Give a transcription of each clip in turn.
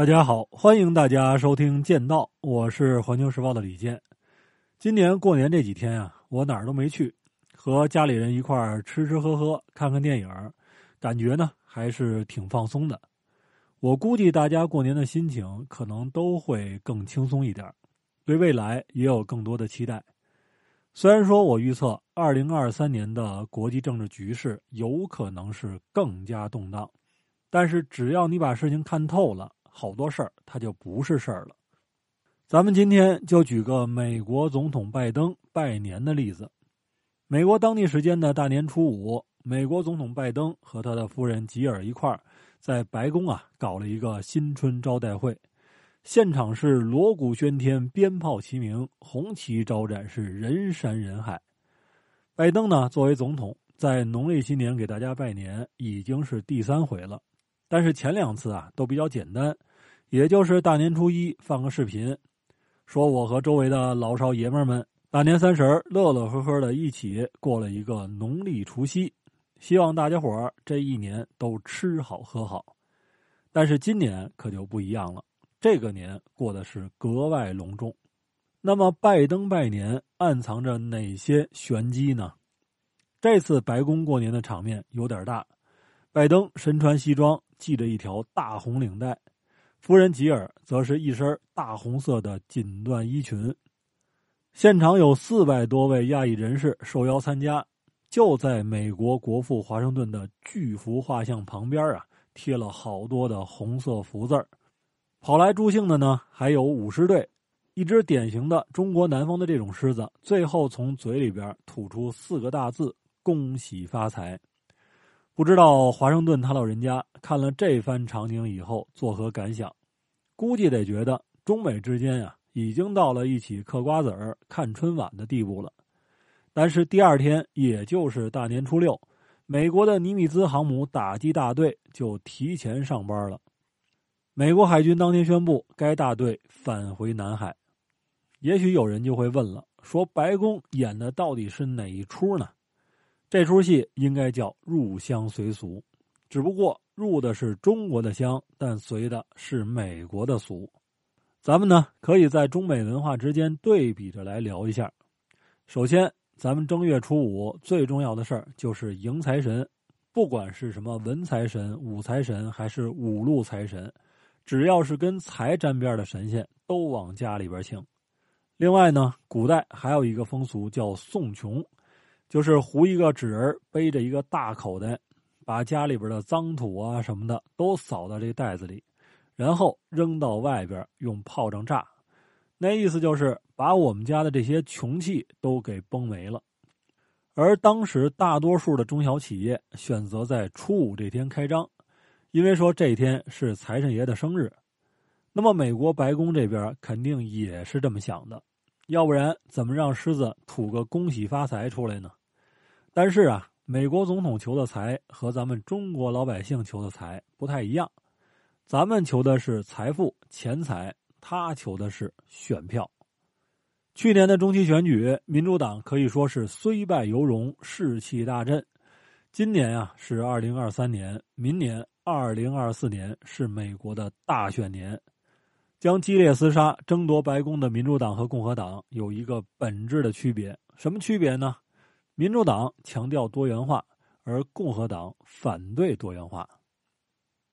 大家好，欢迎大家收听《剑道》，我是环球时报的李健。今年过年这几天啊，我哪儿都没去，和家里人一块儿吃吃喝喝，看看电影，感觉呢还是挺放松的。我估计大家过年的心情可能都会更轻松一点，对未来也有更多的期待。虽然说我预测二零二三年的国际政治局势有可能是更加动荡，但是只要你把事情看透了。好多事儿，它就不是事儿了。咱们今天就举个美国总统拜登拜年的例子。美国当地时间的大年初五，美国总统拜登和他的夫人吉尔一块儿在白宫啊搞了一个新春招待会，现场是锣鼓喧天、鞭炮齐鸣、红旗招展，是人山人海。拜登呢，作为总统，在农历新年给大家拜年已经是第三回了。但是前两次啊都比较简单，也就是大年初一放个视频，说我和周围的老少爷们儿们大年三十乐乐呵呵的一起过了一个农历除夕，希望大家伙儿这一年都吃好喝好。但是今年可就不一样了，这个年过的是格外隆重。那么拜登拜年暗藏着哪些玄机呢？这次白宫过年的场面有点大，拜登身穿西装。系着一条大红领带，夫人吉尔则是一身大红色的锦缎衣裙。现场有四百多位亚裔人士受邀参加，就在美国国父华盛顿的巨幅画像旁边啊，贴了好多的红色福字儿。跑来助兴的呢，还有舞狮队，一只典型的中国南方的这种狮子，最后从嘴里边吐出四个大字：“恭喜发财。”不知道华盛顿他老人家看了这番场景以后作何感想？估计得觉得中美之间呀，已经到了一起嗑瓜子儿、看春晚的地步了。但是第二天，也就是大年初六，美国的尼米兹航母打击大队就提前上班了。美国海军当天宣布，该大队返回南海。也许有人就会问了：说白宫演的到底是哪一出呢？这出戏应该叫入乡随俗，只不过入的是中国的乡，但随的是美国的俗。咱们呢，可以在中美文化之间对比着来聊一下。首先，咱们正月初五最重要的事儿就是迎财神，不管是什么文财神、武财神还是五路财神，只要是跟财沾边的神仙，都往家里边请。另外呢，古代还有一个风俗叫送穷。就是糊一个纸人，背着一个大口袋，把家里边的脏土啊什么的都扫到这袋子里，然后扔到外边用炮仗炸，那意思就是把我们家的这些穷气都给崩没了。而当时大多数的中小企业选择在初五这天开张，因为说这天是财神爷的生日。那么美国白宫这边肯定也是这么想的，要不然怎么让狮子吐个恭喜发财出来呢？但是啊，美国总统求的财和咱们中国老百姓求的财不太一样，咱们求的是财富、钱财，他求的是选票。去年的中期选举，民主党可以说是虽败犹荣，士气大振。今年啊是二零二三年，明年二零二四年是美国的大选年，将激烈厮杀争夺白宫的民主党和共和党有一个本质的区别，什么区别呢？民主党强调多元化，而共和党反对多元化。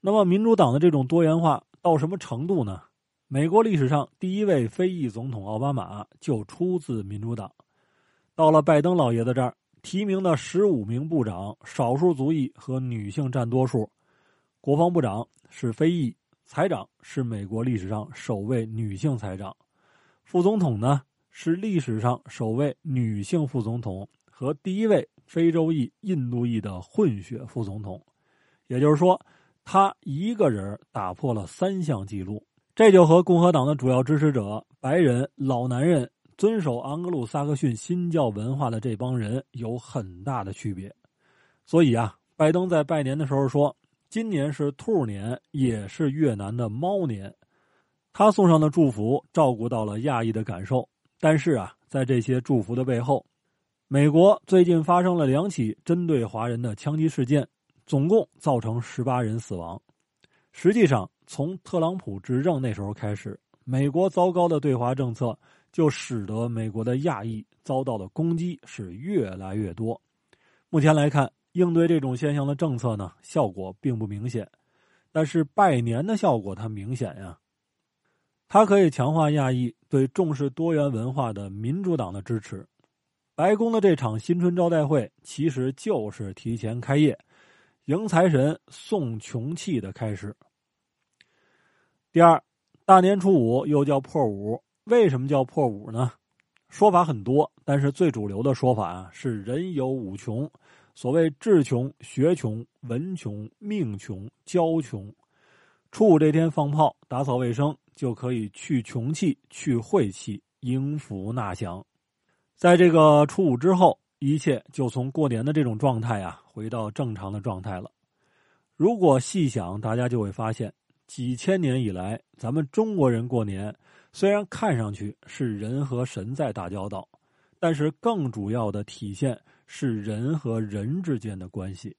那么，民主党的这种多元化到什么程度呢？美国历史上第一位非裔总统奥巴马就出自民主党。到了拜登老爷子这儿，提名的十五名部长，少数族裔和女性占多数。国防部长是非裔，财长是美国历史上首位女性财长，副总统呢是历史上首位女性副总统。和第一位非洲裔、印度裔的混血副总统，也就是说，他一个人打破了三项纪录。这就和共和党的主要支持者——白人老男人、遵守盎格鲁撒克逊新教文化的这帮人有很大的区别。所以啊，拜登在拜年的时候说：“今年是兔年，也是越南的猫年。”他送上的祝福照顾到了亚裔的感受，但是啊，在这些祝福的背后，美国最近发生了两起针对华人的枪击事件，总共造成十八人死亡。实际上，从特朗普执政那时候开始，美国糟糕的对华政策就使得美国的亚裔遭到的攻击是越来越多。目前来看，应对这种现象的政策呢，效果并不明显。但是拜年的效果它明显呀，它可以强化亚裔对重视多元文化的民主党的支持。白宫的这场新春招待会其实就是提前开业、迎财神、送穷气的开始。第二，大年初五又叫破五，为什么叫破五呢？说法很多，但是最主流的说法啊是人有五穷。所谓智穷、学穷、文穷、命穷、交穷，初五这天放炮、打扫卫生，就可以去穷气、去晦气、迎福纳祥。在这个初五之后，一切就从过年的这种状态啊，回到正常的状态了。如果细想，大家就会发现，几千年以来，咱们中国人过年，虽然看上去是人和神在打交道，但是更主要的体现。是人和人之间的关系，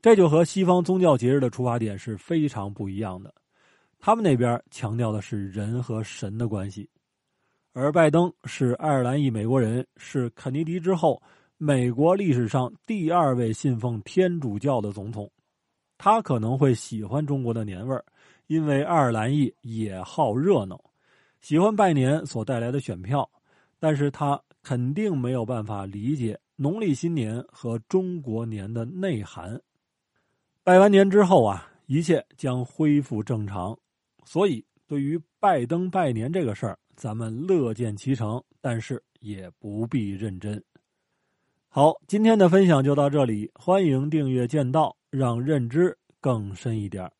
这就和西方宗教节日的出发点是非常不一样的。他们那边强调的是人和神的关系，而拜登是爱尔兰裔美国人，是肯尼迪之后美国历史上第二位信奉天主教的总统。他可能会喜欢中国的年味儿，因为爱尔兰裔也好热闹，喜欢拜年所带来的选票，但是他肯定没有办法理解。农历新年和中国年的内涵，拜完年之后啊，一切将恢复正常。所以，对于拜登拜年这个事儿，咱们乐见其成，但是也不必认真。好，今天的分享就到这里，欢迎订阅剑道，让认知更深一点。